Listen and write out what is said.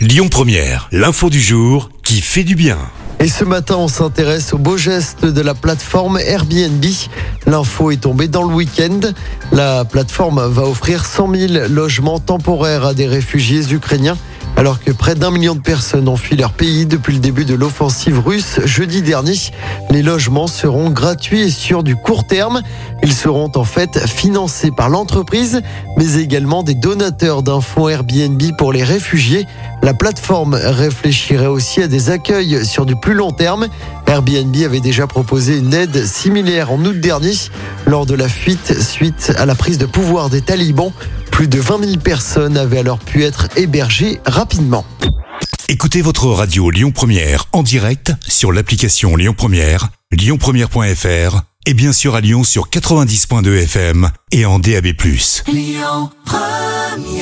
Lyon Première, l'info du jour qui fait du bien. Et ce matin, on s'intéresse au beau geste de la plateforme Airbnb. L'info est tombée dans le week-end. La plateforme va offrir 100 000 logements temporaires à des réfugiés ukrainiens. Alors que près d'un million de personnes ont fui leur pays depuis le début de l'offensive russe jeudi dernier, les logements seront gratuits et sur du court terme. Ils seront en fait financés par l'entreprise, mais également des donateurs d'un fonds Airbnb pour les réfugiés. La plateforme réfléchirait aussi à des accueils sur du plus long terme. Airbnb avait déjà proposé une aide similaire en août dernier lors de la fuite suite à la prise de pouvoir des talibans. Plus de 20 000 personnes avaient alors pu être hébergées rapidement. Écoutez votre radio Lyon Première en direct sur l'application Lyon Première, lyonpremière.fr et bien sûr à Lyon sur 90.2 FM et en DAB+. Lyon Première